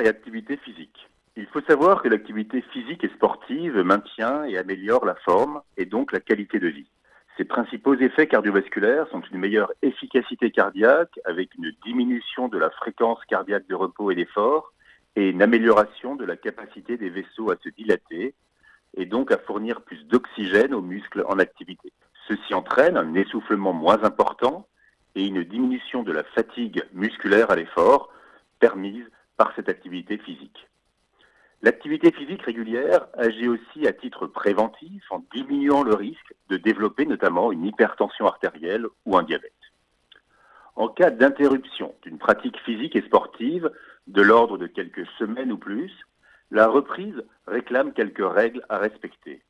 et activité physique. Il faut savoir que l'activité physique et sportive maintient et améliore la forme et donc la qualité de vie. Ses principaux effets cardiovasculaires sont une meilleure efficacité cardiaque avec une diminution de la fréquence cardiaque de repos et d'effort et une amélioration de la capacité des vaisseaux à se dilater et donc à fournir plus d'oxygène aux muscles en activité. Ceci entraîne un essoufflement moins important et une diminution de la fatigue musculaire à l'effort permise cette activité physique. L'activité physique régulière agit aussi à titre préventif en diminuant le risque de développer notamment une hypertension artérielle ou un diabète. En cas d'interruption d'une pratique physique et sportive de l'ordre de quelques semaines ou plus, la reprise réclame quelques règles à respecter.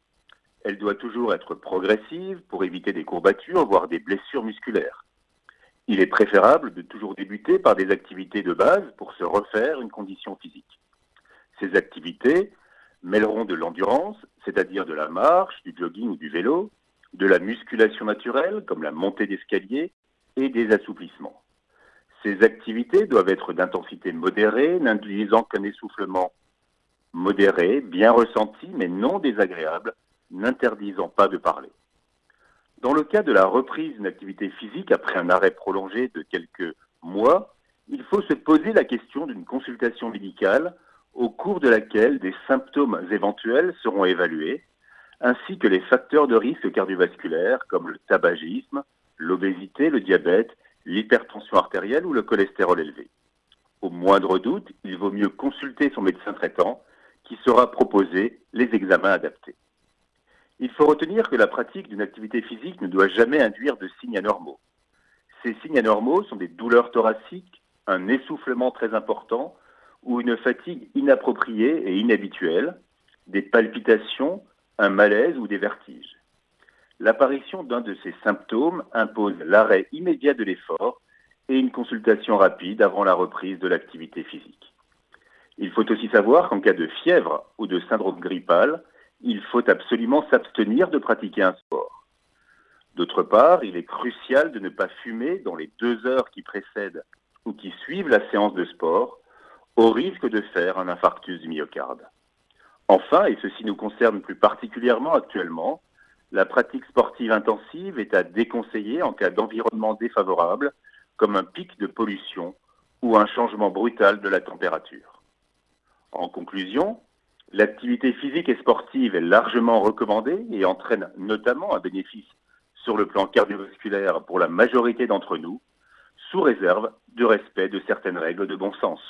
Elle doit toujours être progressive pour éviter des courbatures, voire des blessures musculaires. Il est préférable de toujours débuter par des activités de base pour se refaire une condition physique. Ces activités mêleront de l'endurance, c'est-à-dire de la marche, du jogging ou du vélo, de la musculation naturelle, comme la montée d'escalier, et des assouplissements. Ces activités doivent être d'intensité modérée, n'induisant qu'un essoufflement modéré, bien ressenti, mais non désagréable, n'interdisant pas de parler. Dans le cas de la reprise d'une activité physique après un arrêt prolongé de quelques mois, il faut se poser la question d'une consultation médicale au cours de laquelle des symptômes éventuels seront évalués, ainsi que les facteurs de risque cardiovasculaire comme le tabagisme, l'obésité, le diabète, l'hypertension artérielle ou le cholestérol élevé. Au moindre doute, il vaut mieux consulter son médecin traitant qui saura proposer les examens adaptés. Il faut retenir que la pratique d'une activité physique ne doit jamais induire de signes anormaux. Ces signes anormaux sont des douleurs thoraciques, un essoufflement très important ou une fatigue inappropriée et inhabituelle, des palpitations, un malaise ou des vertiges. L'apparition d'un de ces symptômes impose l'arrêt immédiat de l'effort et une consultation rapide avant la reprise de l'activité physique. Il faut aussi savoir qu'en cas de fièvre ou de syndrome grippal, il faut absolument s'abstenir de pratiquer un sport. D'autre part, il est crucial de ne pas fumer dans les deux heures qui précèdent ou qui suivent la séance de sport, au risque de faire un infarctus du myocarde. Enfin, et ceci nous concerne plus particulièrement actuellement, la pratique sportive intensive est à déconseiller en cas d'environnement défavorable, comme un pic de pollution ou un changement brutal de la température. En conclusion, L'activité physique et sportive est largement recommandée et entraîne notamment un bénéfice sur le plan cardiovasculaire pour la majorité d'entre nous, sous réserve du respect de certaines règles de bon sens.